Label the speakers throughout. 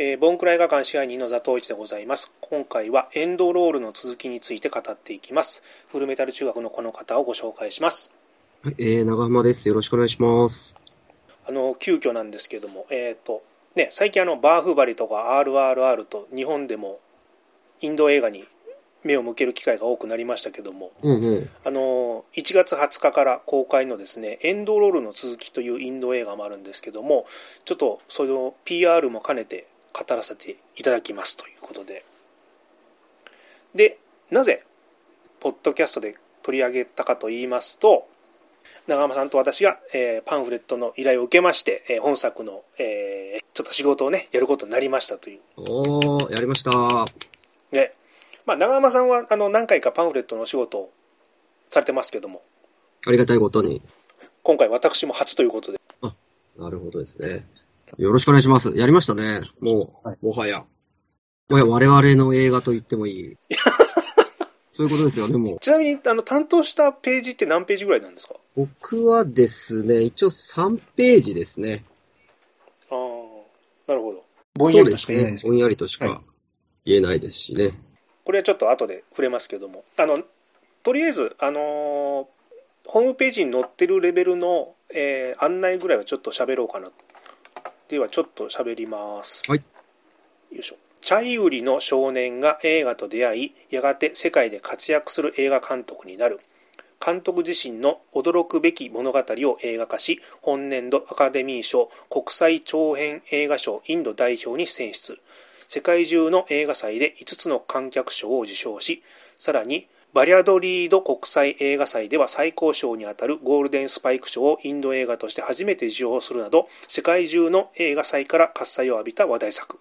Speaker 1: えー、ボンクラ映画館支配人の座頭市でございます。今回はエンドロールの続きについて語っていきます。フルメタル中学のこの方をご紹介します。
Speaker 2: はい、えー、長浜です。よろしくお願いします。
Speaker 1: あの、急遽なんですけども、えっ、ー、と、ね、最近あの、バーフバリとか RRR と日本でもインド映画に目を向ける機会が多くなりましたけども、
Speaker 2: うんうん、
Speaker 1: あの1月20日から公開のですね「エンドロールの続き」というインド映画もあるんですけどもちょっとその PR も兼ねて語らせていただきますということででなぜポッドキャストで取り上げたかと言いますと長浜さんと私が、えー、パンフレットの依頼を受けまして、えー、本作の、えー、ちょっと仕事をねやることになりましたという
Speaker 2: おおやりました
Speaker 1: でまあ、長山さんはあの何回かパンフレットのお仕事をされてますけども、
Speaker 2: ありがたいことに。
Speaker 1: 今回私も初ということで。
Speaker 2: あ、なるほどですね。よろしくお願いします。やりましたね。もう、はい、もはや。もはや我々の映画と言ってもいい。そういうことですよね、もう。
Speaker 1: ちなみに、あの、担当したページって何ページぐらいなんですか？
Speaker 2: 僕はですね、一応3ページですね。
Speaker 1: ああ、なるほど。
Speaker 2: ぼんやりとしか言えないですね。ぼんやりとしか言えないですしね。
Speaker 1: これはちょっと後で触れますけども、あのとりあえず、あのー、ホームページに載ってるレベルの、えー、案内ぐらいはちょっと喋ろうかな。では、ちょっと喋ります。
Speaker 2: はい。
Speaker 1: よいしょ。チャイウリの少年が映画と出会い、やがて世界で活躍する映画監督になる。監督自身の驚くべき物語を映画化し、本年度アカデミー賞国際長編映画賞インド代表に選出。世界中の映画祭で5つの観客賞を受賞し、さらにバリアドリード国際映画祭では最高賞にあたるゴールデンスパイク賞をインド映画として初めて受賞するなど、世界中の映画祭から喝采を浴びた話題作。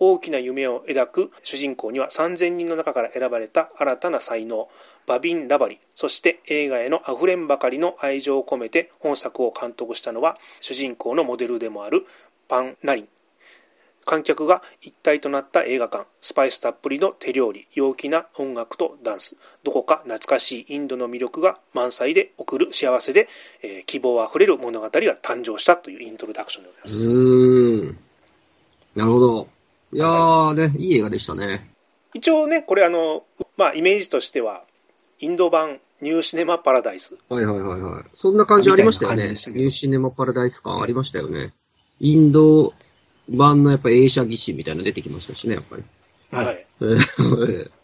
Speaker 1: 大きな夢を抱く主人公には3000人の中から選ばれた新たな才能、バビン・ラバリ、そして映画へのあふれんばかりの愛情を込めて本作を監督したのは、主人公のモデルでもあるパン・ナリン。観客が一体となった映画館、スパイスたっぷりの手料理、陽気な音楽とダンス、どこか懐かしいインドの魅力が満載で送る幸せで、えー、希望あふれる物語が誕生したというイントロダクションでございます。
Speaker 2: うん。なるほど。いやーね、いい映画でしたね。
Speaker 1: 一応ね、これあの、まあ、イメージとしては、インド版ニューシネマパラダイス。
Speaker 2: はいはいはいはい。そんな感じありましたよね。ニューシネマパラダイス感ありましたよね。インド版のやっぱ映写技師みたいなの出てきましたしね、やっぱり。
Speaker 1: はい。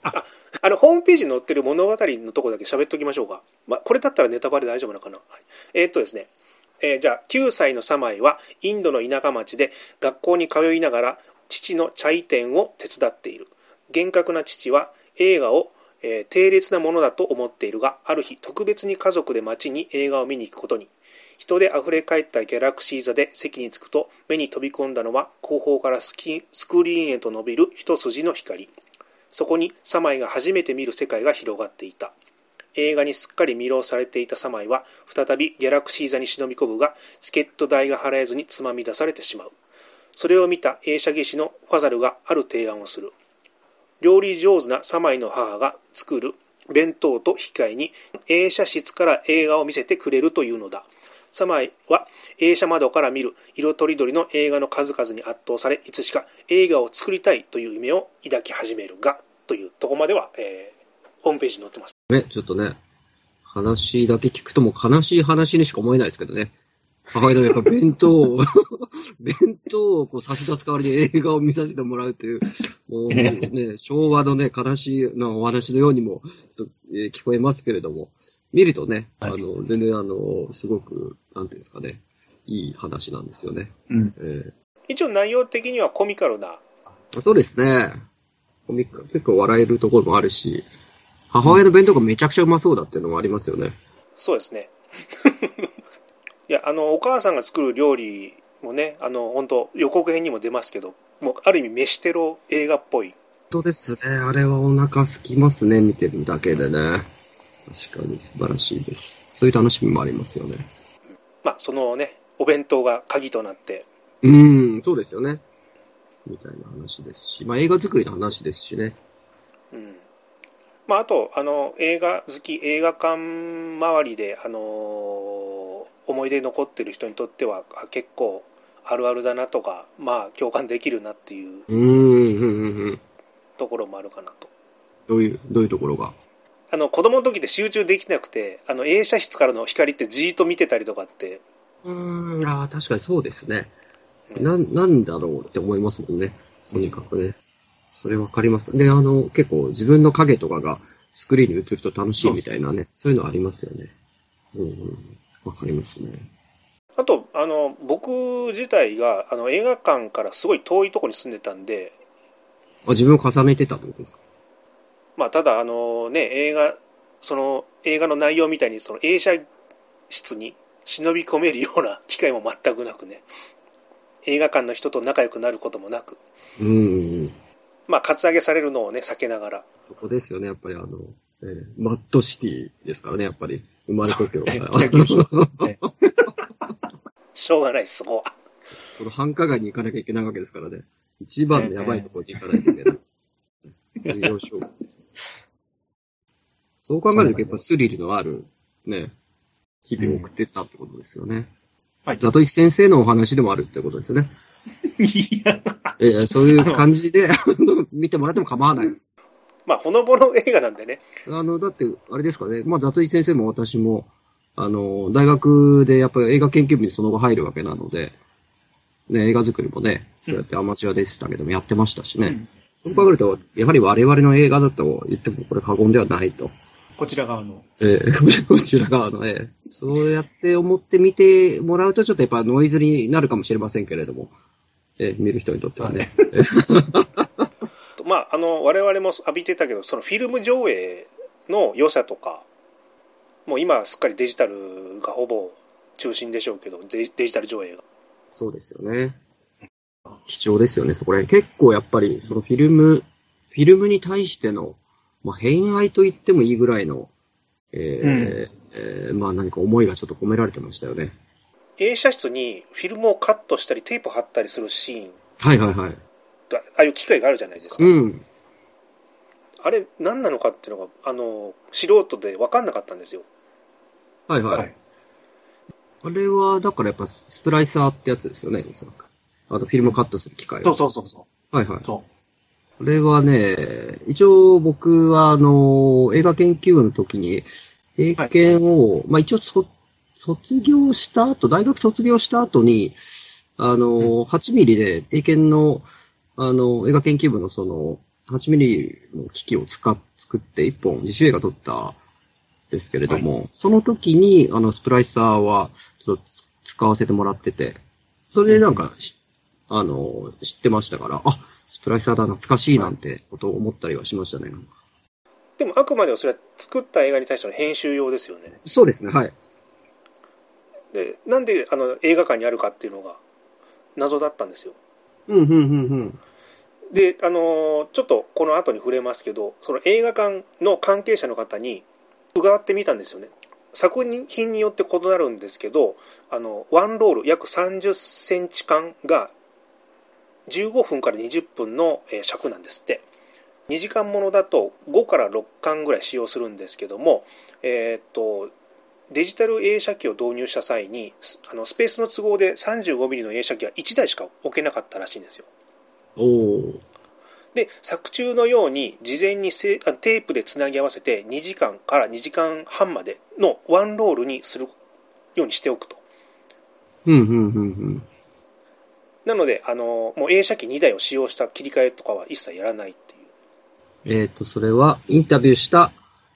Speaker 1: ああの、ホームページに載ってる物語のとこだけ喋っときましょうか。まあ、これだったらネタバレ大丈夫なのかな。はい、えー、っとですね、えー、じゃあ、9歳のサマイはインドの田舎町で学校に通いながら父のチャイ店を手伝っている。厳格な父は映画を、えー、低劣なものだと思っているが、ある日特別に家族で町に映画を見に行くことに。人で溢れ返ったギャラクシー座で席に着くと目に飛び込んだのは後方からスキスクリーンへと伸びる一筋の光。そこにサマイが初めて見る世界が広がっていた。映画にすっかり魅了されていたサマイは再びギャラクシー座に忍び込むがチケット代が払えずにつまみ出されてしまう。それを見た映写技師のファザルがある提案をする。料理上手なサマイの母が作る弁当と引き換えに映写室から映画を見せてくれるというのだ。サマイは映写窓から見る色とりどりの映画の数々に圧倒され、いつしか映画を作りたいという夢を抱き始めるが、というとこまでは、えー、ホームページに載ってます。
Speaker 2: ね、ちょっとね、話だけ聞くとも悲しい話にしか思えないですけどね。母親のやっぱ弁当を 弁当をこう差し出す代わりに映画を見させてもらうという、もうね、昭和のね、悲しいなお話のようにも、ちょっと、えー、聞こえますけれども、見るとね、はい、あの、全然あの、すごく、なんていうんですかね、いい話なんですよね。
Speaker 1: うん。えー、一応内容的にはコミカルな。
Speaker 2: そうですね。コミカ結構笑えるところもあるし、母親の弁当がめちゃくちゃうまそうだっていうのもありますよね。
Speaker 1: そうですね。いや、あの、お母さんが作る料理もね、あの、本当予告編にも出ますけど、もう、ある意味、飯テロ映画っぽい。
Speaker 2: 本当ですね。あれはお腹空きますね、見てるだけでね。確かに素晴らしいです。そういう楽しみもありますよね。
Speaker 1: まあ、そのね、お弁当が鍵となって。
Speaker 2: うん、そうですよね。みたいな話ですし、まあ映画作りの話ですしね。
Speaker 1: うん。まああと、あの、映画好き、映画館周りで、あのー、思い出残ってる人にとっては、結構あるあるだなとか、まあ、共感できるなっていう。ところもあるかなと。
Speaker 2: どういう、どういうところが？
Speaker 1: あの子供の時って集中できなくて、あの映写室からの光ってじーっと見てたりとかって、
Speaker 2: うーん、ああ、確かにそうですね。
Speaker 1: うん
Speaker 2: なん、なんだろうって思いますもんね。とにかくね。それわかります。で、あの、結構自分の影とかがスクリーンに映ると楽しいみたいなね、そういうのありますよね。うん、うん。わかりますね。
Speaker 1: あとあの僕自体があの映画館からすごい遠いところに住んでたんで、
Speaker 2: あ、自分を重ねてたってことですか？
Speaker 1: まあ、ただあの、ね、映画その映画の内容みたいにその映写室に忍び込めるような 機会も全くなくね。映画館の人と仲良くなることもなく、
Speaker 2: うん。
Speaker 1: まあ、カツアゲされるのをね避けながら。
Speaker 2: そこですよね、やっぱりあの、えーマッドシティですからね、やっぱり。生まれた時は。
Speaker 3: ねしてね
Speaker 1: しょうがないですそこは
Speaker 2: この繁華街に行かなきゃいけないわけですからね。一番のやばいところに行かないといけない。そうです。そう考えると、やっぱスリルのある、ね、日々を送ってたってことですよね。
Speaker 3: はい。
Speaker 2: ザトイ先生のお話でもあるってことですよね。
Speaker 3: いや、
Speaker 2: えーそういう感じで、見てもらっても構わない。
Speaker 1: まあほのぼの映画なんでね
Speaker 2: あの、だって、あれですかね、まあ、ザトイ先生も私も、あの、大学でやっぱり映画研究部にその後入るわけなので、ね、映画作りもね、そうやってアマチュアでしたけどもやってましたしね。
Speaker 3: うん
Speaker 2: そう考えると、やはり我々の映画だと言ってもこれ過言ではないと。
Speaker 3: こちら側の。
Speaker 2: えー こちら側の、えーそうやって思って見てもらうとちょっとやっぱノイズになるかもしれませんけれども、えー見る人にとってはね。
Speaker 1: まああの我々も浴びてたけどそのフィルム上映の良さとかもう今はすっかりデジタルがほぼ中心でしょうけどデデジタル上映が
Speaker 2: そうですよね。貴重ですよね、そこら辺。結構やっぱり、そのフィルム、フィルムに対しての、まあ、偏愛と言ってもいいぐらいの、えー
Speaker 3: うん
Speaker 2: えーまあ何か思いがちょっと込められてましたよね。
Speaker 1: 映写室にフィルムをカットしたりテープ貼ったりするシーン
Speaker 2: はいはいはい。
Speaker 1: がああいう機会があるじゃないですか、
Speaker 2: うん。
Speaker 1: あれ何なのかっていうのがあの素人で分かんなかったんですよ
Speaker 2: はいはい。
Speaker 3: はい。
Speaker 2: あれは、だからやっぱスプライサーってやつですよね。あとフィルムカットする機械は
Speaker 3: そうそうそうそ。
Speaker 2: はいはいう
Speaker 3: そ
Speaker 2: これはね、一応僕はあの、映画研究部の時に、英検を、まあ一応そ卒業した後、大学卒業した後に、あの、8ミリで英検の、あの、映画研究部のその、8ミリの機器を使っ、作って一本自主映画撮ったんですけれども、その時に、あの、スプライサーは、ちょっとつ使わせてもらってて、それでなんか、しあの、知ってましたから、あ、スプライサーだ、懐かしいなんてことを思ったりはしましたね。
Speaker 1: でもあくまでもそれは作った映画に対しての編集用ですよね
Speaker 2: そうですね、はい。
Speaker 1: でなんであの映画館にあるかっていうのが謎だったんですよであのちょっとこの後に触れますけどその映画館の関係者の方に伺ってみたんですよね。作品によって異なるんですけどあのワンロール約30センチ間が15分から20分の尺なんですって。2時間ものだと5から6巻ぐらい使用するんですけども、えーっとデジタル映写機を導入した際にスあのスペースの都合で 35mm の映写機は1台しか置けなかったらしいんですよ
Speaker 2: おー。
Speaker 1: で作中のように事前にテープでつなぎ合わせて2時間から2時間半までのワンロールにするようにしておくと
Speaker 2: うん、うん、うん、うん。
Speaker 1: なのであのもう映写機2台を使用した切り替えとかは一切やらないっていう
Speaker 2: えっ、と、それは、インタビューした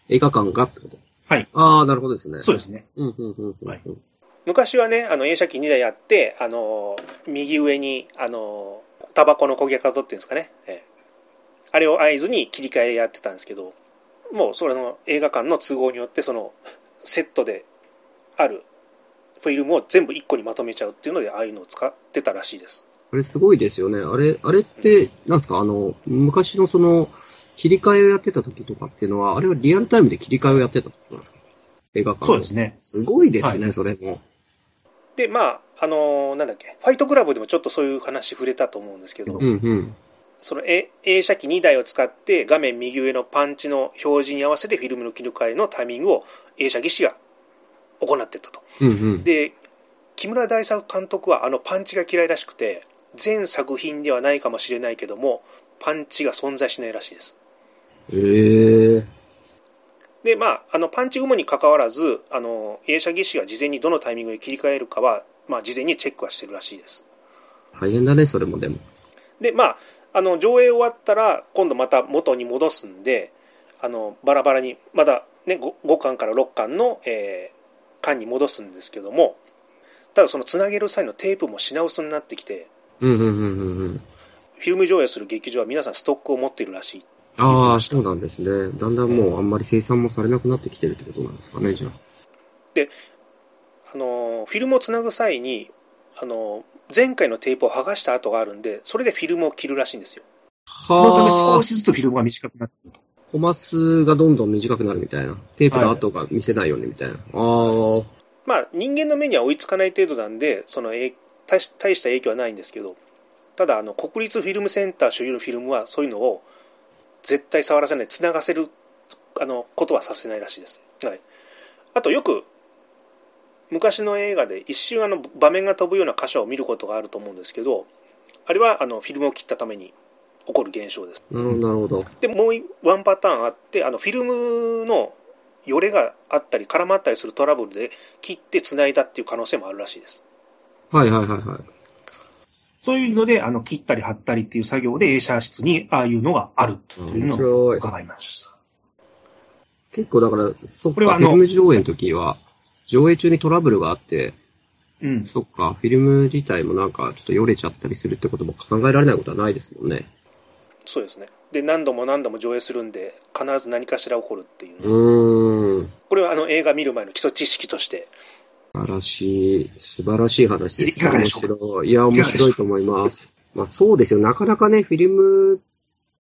Speaker 2: 映画館がってこと？
Speaker 3: はい。
Speaker 2: ああ、なるほどですね。
Speaker 3: そうですね。
Speaker 2: うん、うん、うん、うん。
Speaker 3: はい
Speaker 1: 昔はねあの映写機2台あってあの右上にあのタバコの焦げ方っていうんですかね、ええあれを合図に切り替えやってたんですけどもうそれの映画館の都合によってそのセットであるフィルムを全部1個にまとめちゃうっていうのでああいうのを使ってたらしいです
Speaker 2: あれすごいですよね。あれ、あれって、なんですか、あの、昔のその、切り替えをやってた時とかっていうのは、あれはリアルタイムで切り替えをやってたってことなんですか？映画館
Speaker 3: そうですね。
Speaker 2: すごいですね、
Speaker 3: は
Speaker 2: それも。
Speaker 1: でまああのなんだっけファイトクラブでもちょっとそういう話触れたと思うんですけど、
Speaker 2: うん、うん。
Speaker 1: そのえ映写機2台を使って画面右上のパンチの表示に合わせてフィルムの切り替えのタイミングを映写技師が行ってたと。
Speaker 2: うん、うん。
Speaker 1: で木村大作監督はあのパンチが嫌いらしくて、全作品ではないかもしれないけども、パンチが存在しないらしいです。
Speaker 2: へえ。
Speaker 1: で、まあ、あのパンチ雲に関わらず、あの映写技師が事前にどのタイミングで切り替えるかは、まあ、事前にチェックはしてるらしいです。
Speaker 2: 大変だね、それもでも。
Speaker 1: で、まあ、あの上映終わったら、今度また元に戻すんで、あのバラバラに、まだ、ね、5, 5巻から6巻の、えー、巻に戻すんですけども、ただそのつなげる際のテープも品薄になってきて、
Speaker 2: うんうんうんうんうん。
Speaker 1: フィルム上映する劇場は皆さんストックを持っているらしい。
Speaker 2: ああ、そうなんですね。だんだんもうあんまり生産もされなくなってきてるってことなんですかね、じゃあ。
Speaker 1: あのフィルムをつなぐ際に、あの前回のテープを剥がした跡があるんで、それでフィルムを切るらしいんですよ。
Speaker 3: そのため
Speaker 2: はあ、
Speaker 3: 少しずつフィルムが短くなってると。
Speaker 2: コマ数がどんどん短くなるみたいな。テープの跡が見せないようにみたいな。ああ、
Speaker 1: まあ、人間の目には追いつかない程度なんで、そのえ大した影響はないんですけど、ただあの、国立フィルムセンター所有のフィルムは、そういうのを絶対触らせない、つながせるあのことはさせないらしいです。はい、あと、よく昔の映画で一瞬あの場面が飛ぶような箇所を見ることがあると思うんですけど、あれはあのフィルムを切ったために起こる現象です。
Speaker 2: なるほど。
Speaker 1: で、もういワンパターンあって、あのフィルムのよれがあったり、絡まったりするトラブルで切って繋いだっていう可能性もあるらしいです。
Speaker 2: はいはいはいはい。
Speaker 3: そういうので、あの、切ったり貼ったりっていう作業で映写室にああいうのがあるというのを。伺いました。
Speaker 2: 結構だから、そっフィルム上映の時は、上映中にトラブルがあって、
Speaker 3: うん。
Speaker 2: そっか、フィルム自体もなんかちょっとよれちゃったりするってことも考えられないことはないですもんね。
Speaker 1: そうですね。で、何度も何度も上映するんで、必ず何かしら起こるっていう。
Speaker 2: うーん。
Speaker 1: これはあの映画見る前の基礎知識として、
Speaker 2: 素晴らしい、素晴らしい話です。
Speaker 3: いかがでしょうか？
Speaker 2: 面白い。いや、面白いと思います。まあそうですよ。なかなかね、フィルム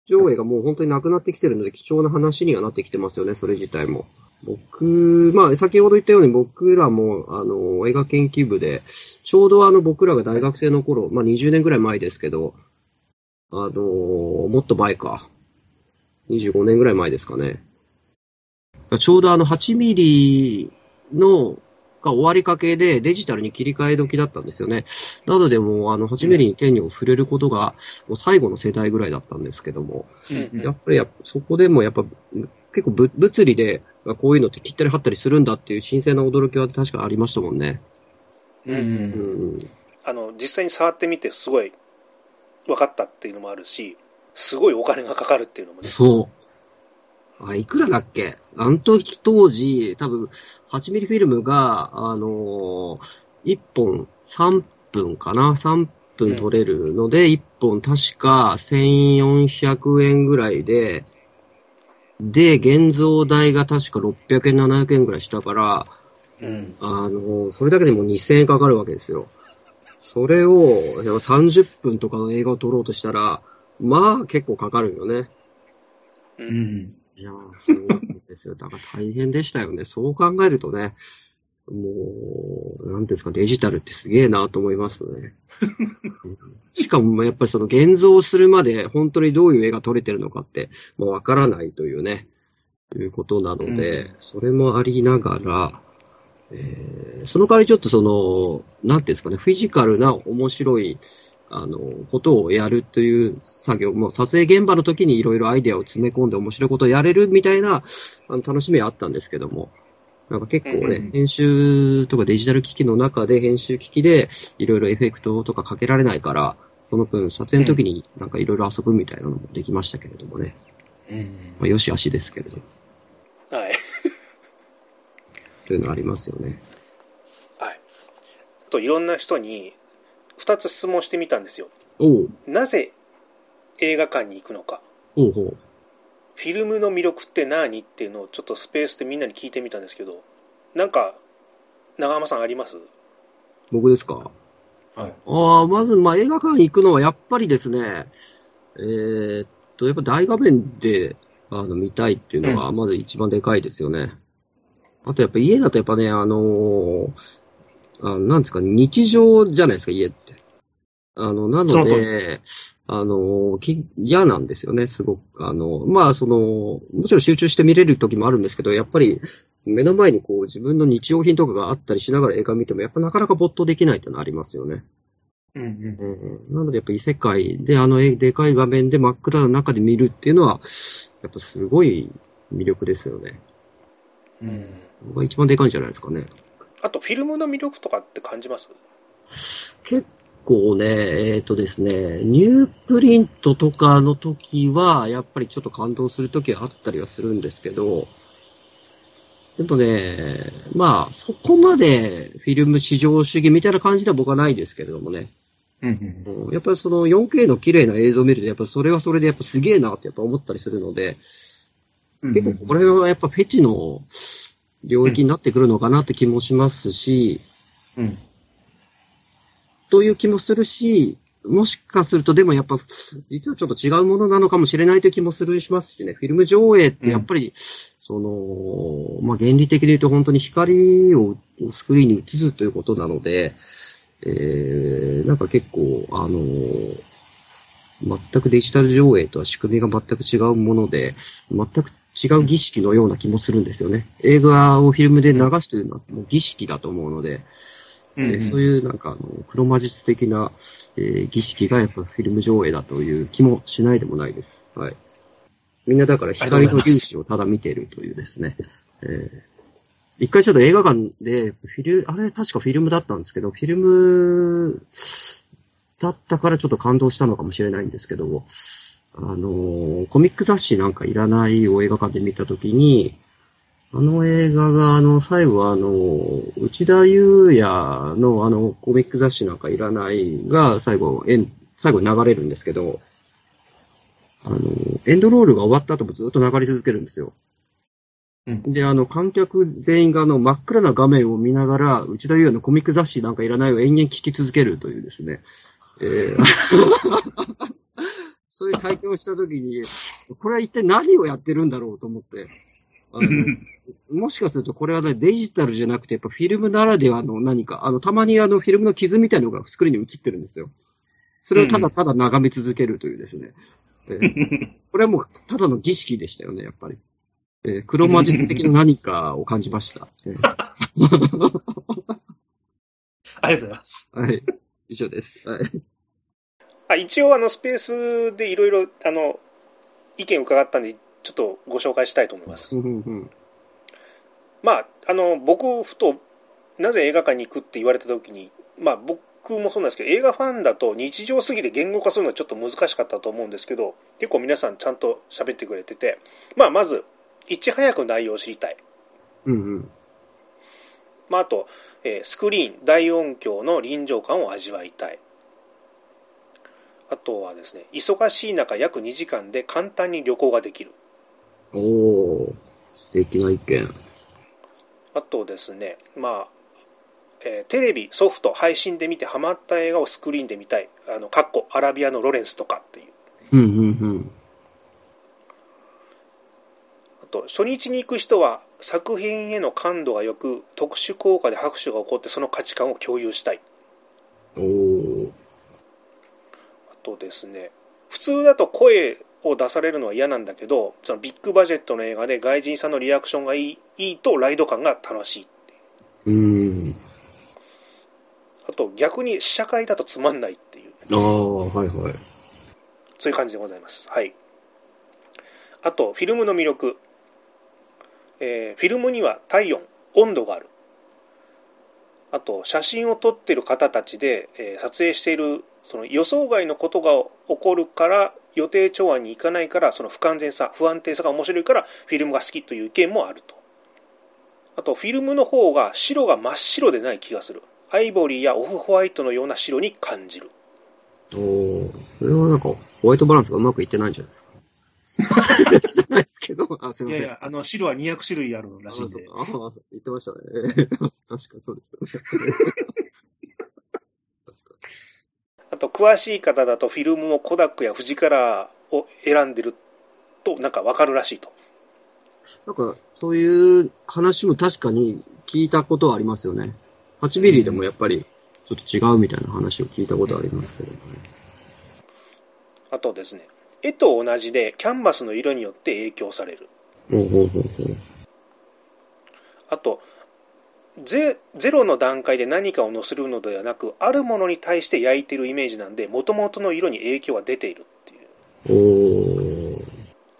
Speaker 2: 上映がもう本当になくなってきてるので、貴重な話にはなってきてますよね、それ自体も。僕、まあ先ほど言ったように僕らも、あの、映画研究部で、ちょうどあの僕らが大学生の頃、まあ20年ぐらい前ですけど、あの、もっと前か。25年ぐらい前ですかね。ちょうどあの8ミリのが終わりかけでデジタルに切り替え時だったんですよね。なのでもうあの8ミリに手に触れることがもう最後の世代ぐらいだったんですけども、
Speaker 3: うん
Speaker 2: やっぱりやっぱそこでもやっぱ結構ぶ物理でこういうのって切ったり貼ったりするんだっていう新鮮な驚きは確かありましたもんね。
Speaker 3: うんう。
Speaker 2: うんん。
Speaker 1: あの実際に触ってみてすごい分かったっていうのもあるし、すごいお金がかかるっていうのもね。
Speaker 2: そう。あれ、いくらだっけ？あの時当時、多分、8ミリフィルムが、あのー、1本3分かな ?3 分取れるので、1本確か1400円ぐらいで、で、現像代が確か600円、700円ぐらいしたから、
Speaker 3: うん。
Speaker 2: あのー、それだけでも2000円かかるわけですよ。それを、いや30分とかの映画を撮ろうとしたら、まあ結構かかるよね。
Speaker 1: う
Speaker 3: うんん。
Speaker 2: いやー、そうなんですよ。だから大変でしたよね。そう考えるとね、もう、なんていうんですか、デジタルってすげえなと思いますね。うんしかも、やっぱりその現像するまで本当にどういう絵が撮れてるのかって、まあ、わからないというね、いうことなので、
Speaker 3: うん
Speaker 2: それもありながら、えーその代わりちょっとその、なんていうんですかね、フィジカルな面白い、あの、ことをやるという作業、もう撮影現場の時にいろいろアイデアを詰め込んで面白いことをやれるみたいな、あの、楽しみはあったんですけども、なんか結構ね、編集とかデジタル機器の中で、編集機器でいろいろエフェクトとかかけられないから、その分撮影の時になんかいろいろ遊ぶみたいなのもできましたけれどもね。
Speaker 3: うん。
Speaker 2: まあ、よしあしですけれども、
Speaker 1: はい。
Speaker 2: というのはありますよね。
Speaker 1: はい。あと、いろんな人に2つ質問してみたんですよ。なぜ映画館に行くのか。
Speaker 2: おうほう。
Speaker 1: フィルムの魅力って何っていうのをちょっとスペースでみんなに聞いてみたんですけど、なんか、長浜さんあります？
Speaker 2: 僕ですか？
Speaker 3: はい。
Speaker 2: ああ、まず、まあ、映画館行くのはやっぱりですね、えーっと、やっぱ大画面で、あの、見たいっていうのが、まず一番でかいですよね。あとやっぱ家だとやっぱね、あのーあなんですか、日常じゃないですか、家って。あの、な
Speaker 3: その
Speaker 2: で、あの、き嫌なんですよね、すごく。あの、まあ、その、もちろん集中して見れる時もあるんですけど、やっぱり、目の前にこう、自分の日用品とかがあったりしながら映画見ても、やっぱなかなか没頭できないってのはありますよね。
Speaker 3: うんうん。
Speaker 2: うんなので、やっぱ異世界で、あの、えでかい画面で真っ暗な中で見るっていうのは、やっぱすごい魅力ですよね。
Speaker 3: うん。
Speaker 2: 僕が一番でかいんじゃないですかね。
Speaker 1: あと、フィルムの魅力とかって感じます？
Speaker 2: 結構ね、えっ、とですね、ニュープリントとかの時は、やっぱりちょっと感動する時はあったりはするんですけど、でもね、まあ、そこまでフィルム至上主義みたいな感じでは僕はないですけれどもね。
Speaker 3: うんうん。
Speaker 2: うんやっぱりその 4K の綺麗な映像を見ると、やっぱそれはそれでやっぱすげえなってやっぱ思ったりするので、結構これはやっぱフェチの領域になってくるのかなって気もしますし、
Speaker 3: うん。
Speaker 2: という気もするし、もしかするとでもやっぱ、実はちょっと違うものなのかもしれないという気もするしますしね、フィルム上映ってやっぱり、その、まあ、原理的で言うと本当に光をスクリーンに映すということなので、えー、なんか結構、あの全くデジタル上映とは仕組みが全く違うもので、全く違う儀式のような気もするんですよね。映画をフィルムで流すというのはもう儀式だと思うので、えーそういうなんかあの、黒魔術的な、えー儀式がやっぱフィルム上映だという気もしないでもないです。はい。みんなだから光の粒子をただ見ているというですね。えー一回ちょっと映画館で、フィル、あれ確かフィルムだったんですけど、フィルムだったからちょっと感動したのかもしれないんですけど、あのーコミック雑誌なんかいらないを映画館で見たときに、あの映画が、あの、最後は、あの、内田祐也の、あの、コミック雑誌なんかいらないが、最後、エン、最後に流れるんですけど、あの、エンドロールが終わった後もずっと流れ続けるんですよ。
Speaker 3: うん。
Speaker 2: で、あの、観客全員が、あの、真っ暗な画面を見ながら、内田祐也のコミック雑誌なんかいらないを延々聞き続けるというですね、えー そういう体験をしたときに、これは一体何をやってるんだろうと思って、あの もしかするとこれはね、デジタルじゃなくて、やっぱフィルムならではの何か、あの、たまにあの、フィルムの傷みたいなのがスクリーンに映ってるんですよ。それをただただ眺め続けるというですね。えー これはもう、ただの儀式でしたよね、やっぱり。えー黒魔術的な何かを感じました。えー
Speaker 3: ありがとうございます。
Speaker 2: はい。以上です。はい。
Speaker 1: あ一応、あの、スペースでいろいろ、あの、意見伺ったんで、ちょっとご紹介したいと思います。
Speaker 2: うんうんうん
Speaker 1: まあ、あの、僕、ふと、なぜ映画館に行くって言われたときに、まあ、僕もそうなんですけど、映画ファンだと日常すぎて言語化するのはちょっと難しかったと思うんですけど、結構皆さんちゃんと喋ってくれてて、まあ、まず、いち早く内容を知りたい。
Speaker 2: うんうん。
Speaker 1: まあ、あと、えースクリーン、大音響の臨場感を味わいたい。あとはですね、忙しい中約2時間で簡単に旅行ができる。
Speaker 2: おー、素敵な意見。
Speaker 1: あとですね、まあ、えーテレビ、ソフト、配信で見てハマった映画をスクリーンで見たい。あの、かっこアラビアのロレンスとかっていう。
Speaker 2: うんうんうん。
Speaker 1: あと、初日に行く人は作品への感度が良く、特殊効果で拍手が起こってその価値観を共有したい。
Speaker 2: おー。
Speaker 1: あとですね、普通だと声を出されるのは嫌なんだけど、そのビッグバジェットの映画で外人さんのリアクションがいいいいとライド感が楽しい。
Speaker 2: うーん。
Speaker 1: あと逆に試写会だとつまんないっていう、
Speaker 2: ああ、はいはい。
Speaker 1: そういう感じでございます。はい。あと、フィルムの魅力。えーフィルムには体温、温度がある。あと、写真を撮ってる方たちで、えー撮影している、その予想外のことが起こるから、予定調和に行かないから、その不完全さ、不安定さが面白いから、フィルムが好きという意見もあると。あと、フィルムの方が白が真っ白でない気がする。アイボリーやオフホワイトのような白に感じる。
Speaker 2: おー。それはなんか、ホワイトバランスがうまくいってないんじゃないですか？知らないですけど、あ、すいません。
Speaker 3: いやいや、あの、白は200種類あるらしいんで。
Speaker 2: ああ言ってましたね。確かそうですよね。
Speaker 1: あと、詳しい方だとフィルムもコダックやフジカラーを選んでると、なんかわかるらしいと。
Speaker 2: なんか、そういう話も確かに聞いたことはありますよね。8ミリでもやっぱり、ちょっと違うみたいな話を聞いたことありますけどね。
Speaker 1: あとですね、絵と同じでキャンバスの色によって影響される。あと、ゼゼロの段階で何かを載せるのではなく、あるものに対して焼いてるイメージなんで、元々の色に影響が出ているっていう。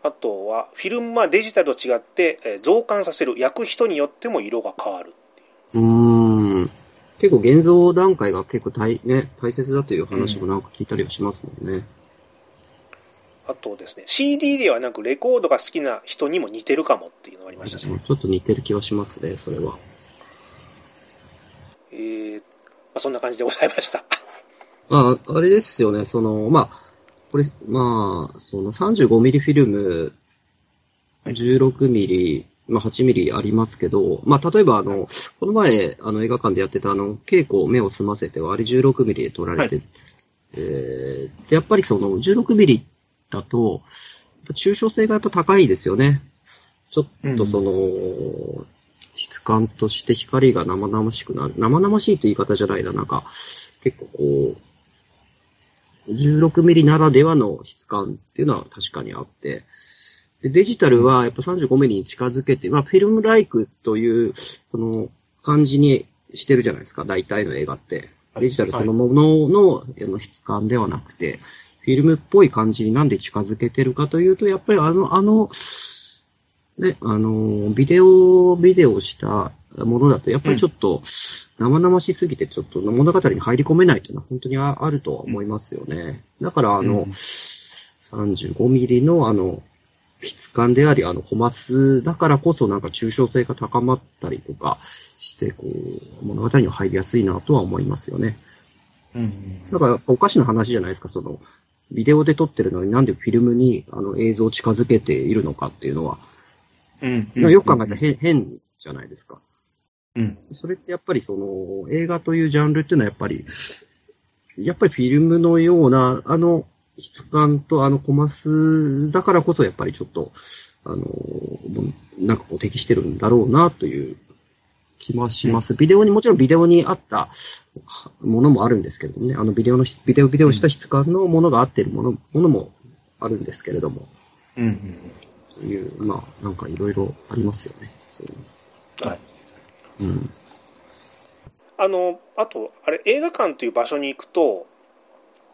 Speaker 1: あとは、フィルムはデジタルと違って、え増刊させる、焼く人によっても色が変わる。
Speaker 2: うーん。結構現像段階が結構大,、ね、大切だという話もなんか聞いたりはしますもんね。
Speaker 1: あとですね、CD ではなくレコードが好きな人にも似てるかもっていうのがありましたね。
Speaker 2: ちょっと似てる気はしますね、それは。
Speaker 1: えーまあ、そんな感じでございました。
Speaker 2: まあ、あれですよね、その、まあ、これ、まあ、その 35mm フィルム、16mm、まあ、8mm ありますけど、まあ、例えばあの、この前、あの、映画館でやってたあの、稽古目を澄ませては、あれ 16mm で撮られて、
Speaker 3: は
Speaker 2: えーで、やっぱりその 16mm だと、抽象性がやっぱ高いですよね。ちょっとその、質感として光が生々しくなる。生々しいって言い方じゃないな。なんか、結構こう、16ミリならではの質感っていうのは確かにあって、でデジタルはやっぱ35ミリに近づけて、まあフィルムライクという、その感じにしてるじゃないですか、大体の映画って。デジタルそのものの質感ではなくて、フィルムっぽい感じになんで近づけてるかというと、やっぱりあの、あの、ね、あの、ビデオ、ビデオしたものだと、やっぱりちょっと生々しすぎて、ちょっと物語に入り込めないというのは本当にああるとは思いますよね。だから、あの、
Speaker 3: うん
Speaker 2: 35ミリのあの、質感であり、あの、コマスだからこそなんか抽象性が高まったりとかして、こう、物語に入りやすいなとは思いますよね。
Speaker 3: うん。
Speaker 2: だから、おかしな話じゃないですか、その、ビデオで撮ってるのになんでフィルムにあの映像を近づけているのかっていうのは、
Speaker 3: うん。
Speaker 2: よく考えたら変変じゃないですか。
Speaker 3: うん。
Speaker 2: それってやっぱりその、映画というジャンルっていうのはやっぱり、やっぱりフィルムのような、あの、質感とあのコマスだからこそやっぱりちょっと、あの、なんかこう適してるんだろうなという気はします。ビデオに、もちろんビデオに合ったものもあるんですけれどもね、あのビデオの、ビデオ、ビデオした質感のものが合ってるもの、ものもあるんですけれども、
Speaker 3: うん。
Speaker 2: という、まあ、なんかいろいろありますよね。そういう
Speaker 3: はい。
Speaker 2: うん。
Speaker 1: あの、あと、あれ、映画館という場所に行くと、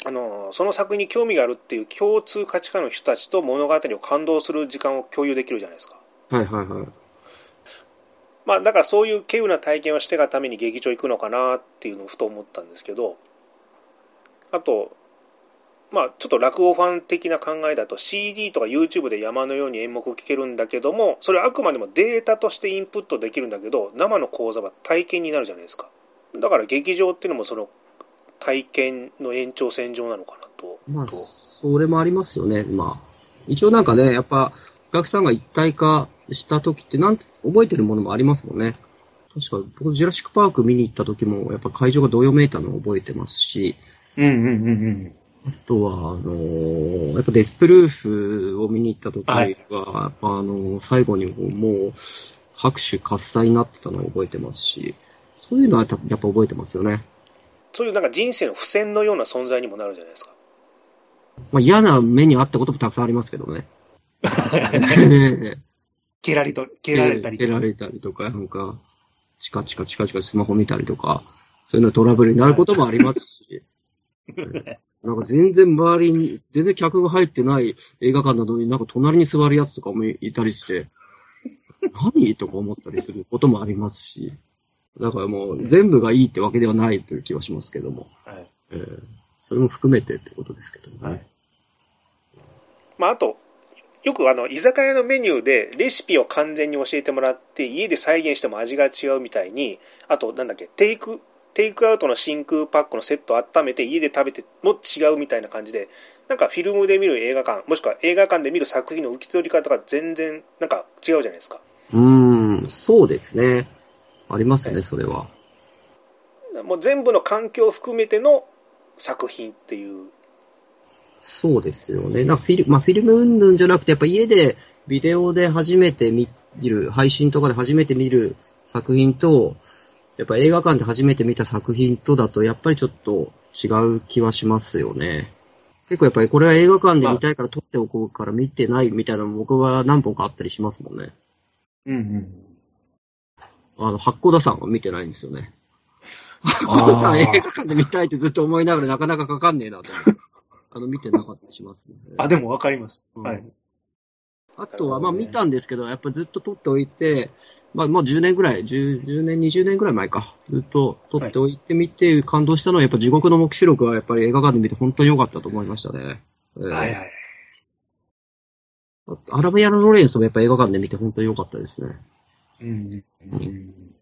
Speaker 1: あの、その作品に興味があるっていう共通価値観の人たちと物語を感動する時間を共有できるじゃないですか。
Speaker 2: はいはいはい。
Speaker 1: まあ、だからそういう稀有な体験をしてがために劇場行くのかなっていうのをふと思ったんですけど、あと、まあ、ちょっと落語ファン的な考えだと CD とか YouTube で山のように演目を聴けるんだけども、それはあくまでもデータとしてインプットできるんだけど、生の講座は体験になるじゃないですか。だから劇場っていうのもその体験の延長線上なのかなと。
Speaker 2: まあ、それもありますよね。まあ、一応なんかね、やっぱ、お客さんが一体化した時って、なんて、覚えてるものもありますもんね。確か、僕、ジュラシックパーク見に行った時も、やっぱ会場がどよめいたのを覚えてますし、
Speaker 3: うんうんうんうん。
Speaker 2: あとは、あのーやっぱデスプルーフを見に行った時は、
Speaker 3: はい
Speaker 2: やっぱあのー最後にもう、拍手喝采になってたのを覚えてますし、そういうのはやっぱ覚えてますよね。
Speaker 1: そういうなんか人生の付箋のような存在にもなるじゃないですか。
Speaker 2: まあ、嫌な目にあったこともたくさんありますけどね。
Speaker 3: 蹴られと、蹴られたり
Speaker 2: 蹴られたりとか、なんか、チカチカチカチカスマホ見たりとか、そういうのトラブルになることもありますし、なんか全然周りに、全然客が入ってない映画館なのになんか隣に座るやつとかもいたりして、何？とか思ったりすることもありますし、だからもう全部がいいってわけではないという気はしますけども、
Speaker 3: はい。
Speaker 2: えーそれも含めてってことですけどね。
Speaker 3: はい。
Speaker 1: まあ、あと、よくあの居酒屋のメニューでレシピを完全に教えてもらって家で再現しても味が違うみたいにあとなんだっけテイクテイクアウトの真空パックのセットを温めて家で食べても違うみたいな感じでなんかフィルムで見る映画館もしくは映画館で見る作品の受け取り方が全然なんか違うじゃないですか
Speaker 2: うーん、そうですね。ありますね、それは。
Speaker 1: もう全部の環境を含めての作品っていう
Speaker 2: そうですよね。なんかフィル、まあ、フィルム云々じゃなくて、やっぱ家でビデオで初めて見る、配信とかで初めて見る作品と、やっぱ映画館で初めて見た作品とだと、やっぱりちょっと違う気はしますよね。結構やっぱりこれは映画館で見たいから撮っておこうから見てないみたいなのも僕は何本かあったりしますもんね。
Speaker 3: うんうん。
Speaker 2: あの、八甲田山は見てないんですよね。八甲田山映画館で見たいってずっと思いながらなかなかかかんねえなと思って。あの、見てなかったりしますね。
Speaker 3: あ、でもわかります。
Speaker 2: うん
Speaker 3: はい。
Speaker 2: あとは、まあ見たんですけど、やっぱずっと撮っておいて、まあもう10年ぐらい、10, 10年、20年ぐらい前か。ずっと撮っておいてみて感動したのは、やっぱ地獄の目視録はやっぱり映画館で見て本当に良かったと思いましたね。えー
Speaker 3: はいはい。
Speaker 2: アラビアのロレンスもやっぱ映画館で見て本当に良かったですね。
Speaker 3: うん。うん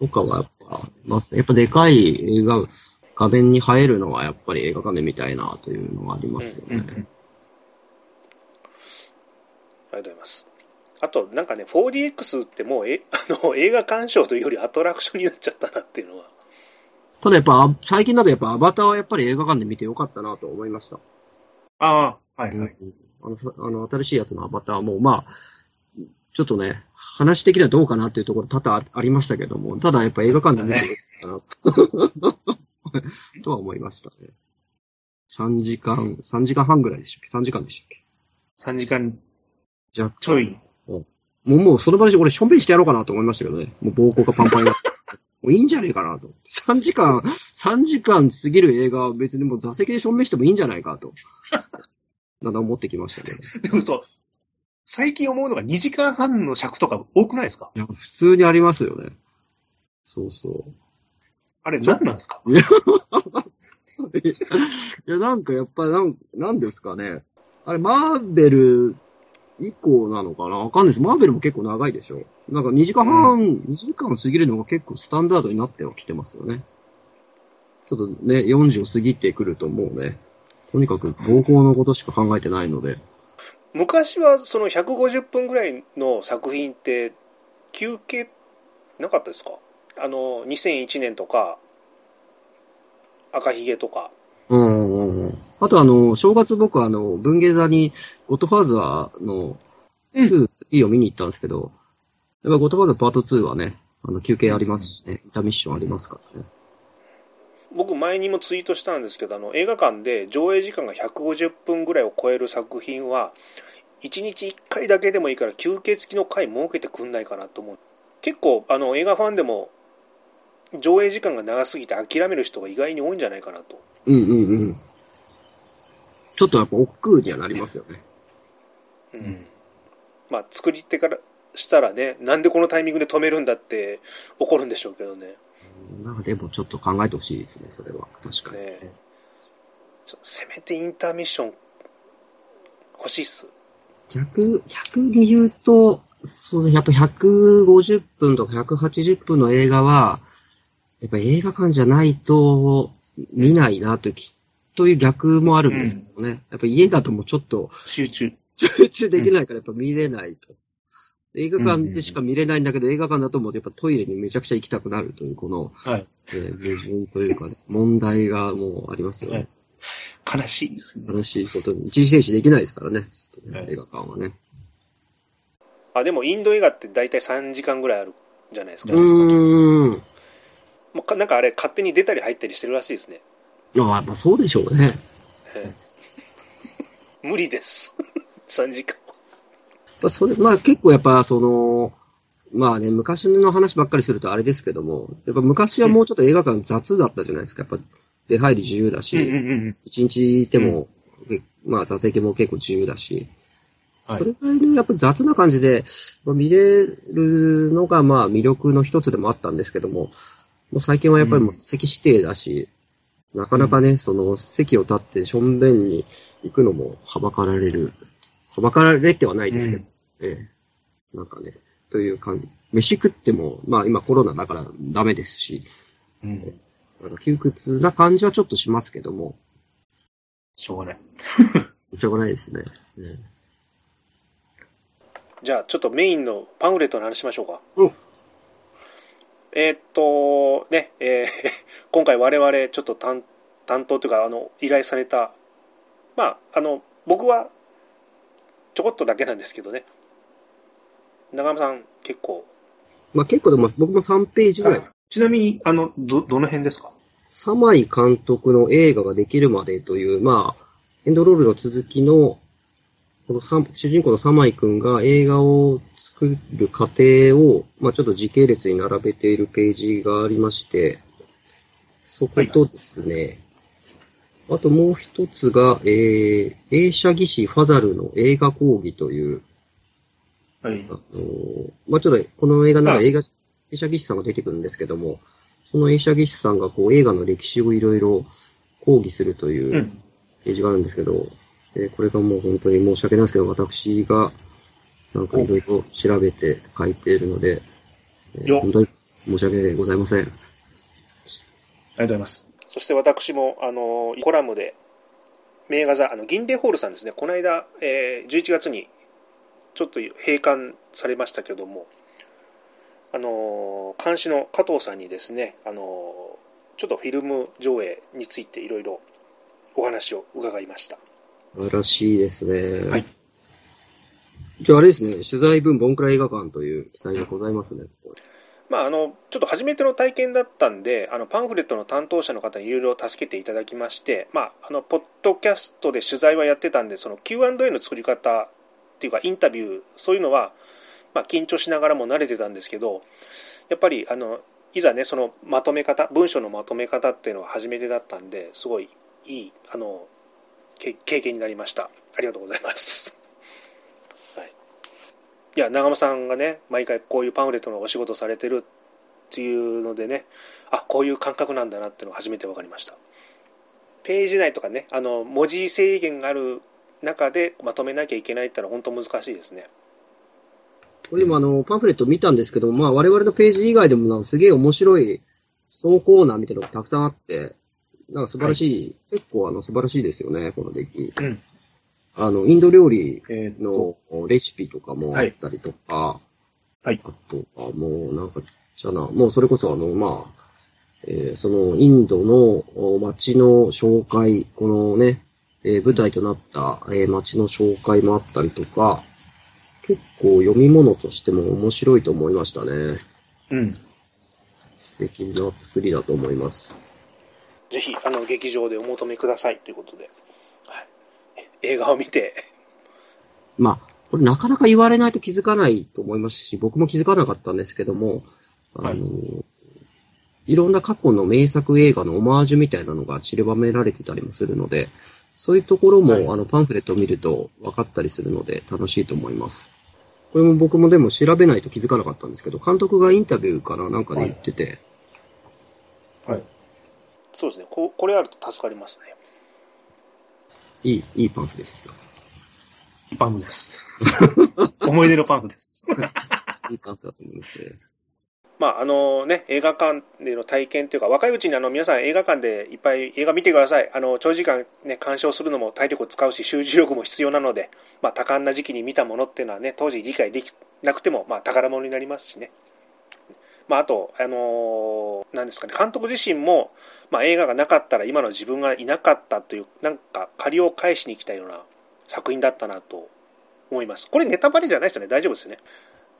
Speaker 2: とかはやっぱ、まあ、やっぱでかい映画、画面に映えるのはやっぱり映画館で見たいなというのがありますよね。
Speaker 3: うんうん
Speaker 1: ありがとうございます。あと、なんかね、4DX ってもうえ あの映画鑑賞というよりアトラクションになっちゃったなっていうのは。
Speaker 2: ただやっぱ、あ最近だとやっぱアバターはやっぱり映画館で見て良かったなと思いました。
Speaker 3: ああ、はいはい。
Speaker 2: あの、さあの、新しいやつのアバターも、まあ、ちょっとね、話的にはどうかなっていうところ多々あありましたけども、ただやっぱ映画館で見てよかったなと、とは思いましたね。3時間、3時間半ぐらいでしたっけ ?3 時間でしたっけ
Speaker 3: ？3時間
Speaker 2: じゃあ、
Speaker 3: ちょい。
Speaker 2: もう、もうその場で俺、しょんべんしてやろうかなと思いましたけどね。もう膀胱がパンパンになって。もういいんじゃねえかなと。3時間、3時間過ぎる映画は別にもう座席でしょんべんしてもいいんじゃないかと。なんだ思ってきましたね。
Speaker 3: でもそう、最近思うのが2時間半の尺とか多くないですか？
Speaker 2: いや、普通にありますよね。そうそう。
Speaker 3: あれ何なんですか？
Speaker 2: いや、なんかやっぱなん、なんですかね。あれ、マーベル以降なのかな？わかんないです。マーベルも結構長いでしょ。なんか2時間半、2時間過ぎるのが結構スタンダードになってはきてますよね。ちょっとね、40を過ぎてくるともうね、とにかく暴行のことしか考えてないので。
Speaker 1: 昔はその150分ぐらいの作品って休憩なかったですか？あの2001年とか赤ひげとか
Speaker 2: うんうんうん。あとあの、正月僕あの、文芸座にゴッドファーザーの2、3を見に行ったんですけど、やっぱゴッドファーザーパート2はね、あの、休憩ありますしね、インターミッションありますからね。
Speaker 1: 僕前にもツイートしたんですけどあの映画館で上映時間が150分ぐらいを超える作品は1日1回だけでもいいから休憩付きの回設けてくんないかなと思う結構あの映画ファンでも上映時間が長すぎて諦める人が意外に多いんじゃないかなと
Speaker 2: うんうんうん。ちょっとやっぱ億劫にはなりますよね。
Speaker 1: うんまあ作り手からしたらねなんでこのタイミングで止めるんだって怒るんでしょうけどね
Speaker 2: まあでもちょっと考えてほしいですね、それは。確かに。
Speaker 1: ねせめてインターミッション欲しいっす
Speaker 2: 逆、逆に言うと、そうですね、やっぱ150分とか180分の映画は、やっぱ映画館じゃないと見ないなというき、という逆もあるんですけどね。やっぱ家だともうちょっと
Speaker 3: 集中。
Speaker 2: 集中できないからやっぱ見れないと。映画館でしか見れないんだけど、映画館だともうやっぱトイレにめちゃくちゃ行きたくなるという、この、
Speaker 3: はい。
Speaker 2: えー矛盾というかね、問題がもうありますよね。
Speaker 3: 悲しいですね。
Speaker 2: 悲しいことに。一時停止できないですからね。ね
Speaker 3: はい
Speaker 2: 映画館はね。
Speaker 1: あでもインド映画って大体3時間ぐらいあるじゃないですか
Speaker 2: うーん。
Speaker 1: もうかなんかあれ勝手に出たり入ったりしてるらしいですね。
Speaker 2: いや、やっぱそうでしょうね。
Speaker 1: ええ。無理です。3時間
Speaker 2: まあそれ、まあ結構やっぱその、まあね、昔の話ばっかりするとあれですけども、やっぱ昔はもうちょっと映画館雑だったじゃないですか。やっぱ出入り自由だし、
Speaker 3: うんうんうん。
Speaker 2: 一日いても、えまあ座席も結構自由だし、
Speaker 3: はい。
Speaker 2: それぐらいね、やっぱり雑な感じで、まあ、見れるのがまあ魅力の一つでもあったんですけども、もう最近はやっぱりもう席指定だし、なかなかね、その席を立ってしょんべんに行くのもはばかられる。はばかられてはないですけど、ええ。なんかね、という感じ。飯食っても、まあ今コロナだからダメですし、
Speaker 3: うん。
Speaker 2: なんか窮屈な感じはちょっとしますけども、
Speaker 3: しょうがない。
Speaker 2: しょうがないですね。ね
Speaker 1: じゃあちょっとメインのパンフレットの話しましょうか
Speaker 2: うん
Speaker 1: えーっとね、えー 今回我々ちょっと担担当というかあの依頼されたまああの僕はちょこっとだけなんですけどね。長山さん結構。
Speaker 2: まあ結構でも僕も3ページぐらいです。
Speaker 3: ちなみに、あの、ど、どの辺ですか？
Speaker 2: サマイ監督の映画ができるまでという、まあ、エンドロールの続きの、このサ主人公のサマイ君が映画を作る過程を、まあちょっと時系列に並べているページがありまして、そことですね、あともう一つが、えー、映写技師ファザルの映画講義という、
Speaker 3: はい。
Speaker 2: あ。のーまあちょっと、この映画の中で映画、映写技師さんが出てくるんですけども、その映写技師さんがこう映画の歴史をいろいろ講義するといううん。ページがあるんですけど、えーこれがもう本当に申し訳ないですけど、私がなんかいろいろ調べて書いているので、えー
Speaker 3: よ
Speaker 2: 本当に申し訳ございません。
Speaker 3: ありがとうございます。
Speaker 1: そして私も、あの、コラムで、名画座、あの、銀霊ホールさんですね、この間、えー11月に、ちょっと閉館されましたけども、あの、監視の加藤さんにですね、あの、ちょっとフィルム上映についていろいろお話を伺いました。
Speaker 2: 素晴らしいですね。
Speaker 3: はい。
Speaker 2: じゃああれですね、取材文ボンクラ映画館という記載がございますね。
Speaker 1: まあ、あのちょっと初めての体験だったんで、あのパンフレットの担当者の方にいろいろ助けていただきまして、まあ、あのポッドキャストで取材はやってたんで、その Q&A の作り方っていうか、インタビュー、そういうのは、まあ、緊張しながらも慣れてたんですけど、やっぱりあのいざね、そのまとめ方、文章のまとめ方っていうのは初めてだったんで、すごいいいあのけ経験になりました。ありがとうございます。はい、いや、長間さんがね、毎回こういうパンフレットのお仕事されてるっていうのでね、あこういう感覚なんだなっていうのが初めて分かりました。ページ内とかね、あの文字制限がある中でまとめなきゃいけないってのは本当難しいですね。
Speaker 2: これでもあの、パンフレット見たんですけど、まあ我々のページ以外でもなんかすげえ面白い総コーナーみたいなのがたくさんあって、なんか素晴らしい、結構あの素晴らしいですよね、このデッキ。
Speaker 3: うん。
Speaker 2: あの、インド料理のレシピとかもあったりとか、
Speaker 3: はい
Speaker 2: あとはもうなんか、じゃな、もうそれこそあの、まあ、えーそのインドのお街の紹介、このね、えー舞台となった、えー街の紹介もあったりとか、結構読み物としても面白いと思いましたね。
Speaker 3: うん。
Speaker 2: 素敵な作りだと思います。
Speaker 1: ぜひあの劇場でお求めください。ということで、はい、映画を見て、
Speaker 2: まあ、これなかなか言われないと気づかないと思いますし、僕も気づかなかったんですけども、あの、
Speaker 3: はい。
Speaker 2: い、ろんな過去の名作映画のオマージュみたいなのが散りばめられてたりもするので、そういうところも、
Speaker 3: はい。
Speaker 2: あのパンフレットを見ると分かったりするので楽しいと思います。これも僕もでも調べないと気づかなかったんですけど、監督がインタビューかななんかで言ってて、
Speaker 3: はい。
Speaker 1: そうですね、ここれあると助かりますね。
Speaker 2: いい、いいパンフですよ。
Speaker 3: パンフです。思い出のパンフです。
Speaker 2: いいパンフだと思いますね。
Speaker 1: まああのね、映画館での体験というか、若いうちにあの皆さん映画館でいっぱい映画見てください。あの長時間、ね、鑑賞するのも体力を使うし、集中力も必要なので、まあ、多感な時期に見たものっていうのはね、当時理解できなくても、まあ、宝物になりますしね。まあ、あと、あのーなんですかね、監督自身も、まあ、映画がなかったら今の自分がいなかったという、なんか借りを返しに来たような作品だったなと思います。これネタバレじゃないですよね、大丈夫ですよね。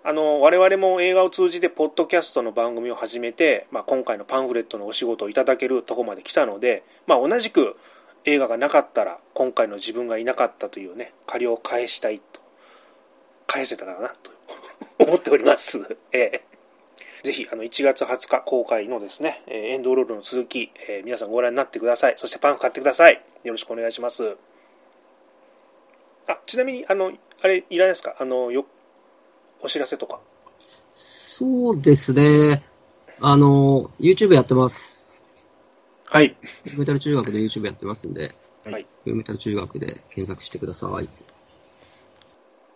Speaker 1: あの我々も映画を通じて、ポッドキャストの番組を始めて、まあ、今回のパンフレットのお仕事をいただけるとこまで来たので、まあ、同じく映画がなかったら、今回の自分がいなかったというね、借りを返したいと、返せたらなと思っております。ええぜひ、あの、1月20日公開のですね、えーエンドロールの続き、えー皆さんご覧になってください。そしてパンフ買ってください。よろしくお願いします。あ、ちなみに、あの、あれ、いらないですか？あの、よ、お知らせとか。
Speaker 2: そうですね。あの、YouTube やってます。
Speaker 3: はい。
Speaker 2: メタル中学で YouTube やってますんで、
Speaker 1: はい。
Speaker 2: メタル中学で検索してください。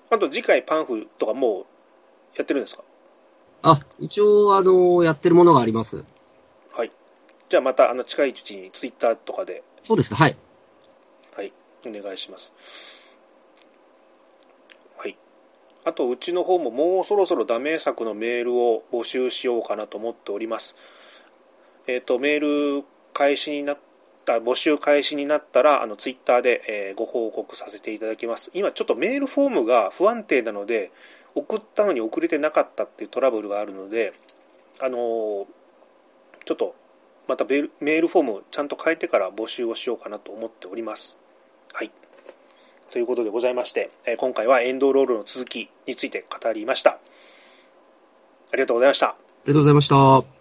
Speaker 1: あと、次回パンフとかもうやってるんですか？
Speaker 2: あ、一応、あの、やってるものがあります。
Speaker 1: はい。じゃあまた、あの、近いうちにツイッターとかで、
Speaker 2: そうですね、はい。
Speaker 1: はい、お願いします。はい。あと、うちの方ももうそろそろダメ作のメールを募集しようかなと思っております。えっ、と、メール開始になった、募集開始になったら、あの、ツイッターで、えーご報告させていただきます。今、ちょっとメールフォームが不安定なので、送ったのに遅れてなかったっていうトラブルがあるので、あのーちょっとまたメールフォームをちゃんと変えてから募集をしようかなと思っております。はい。ということでございまして、今回はエンドロールの続きについて語りました。ありがとうございました。
Speaker 2: ありがとうございました。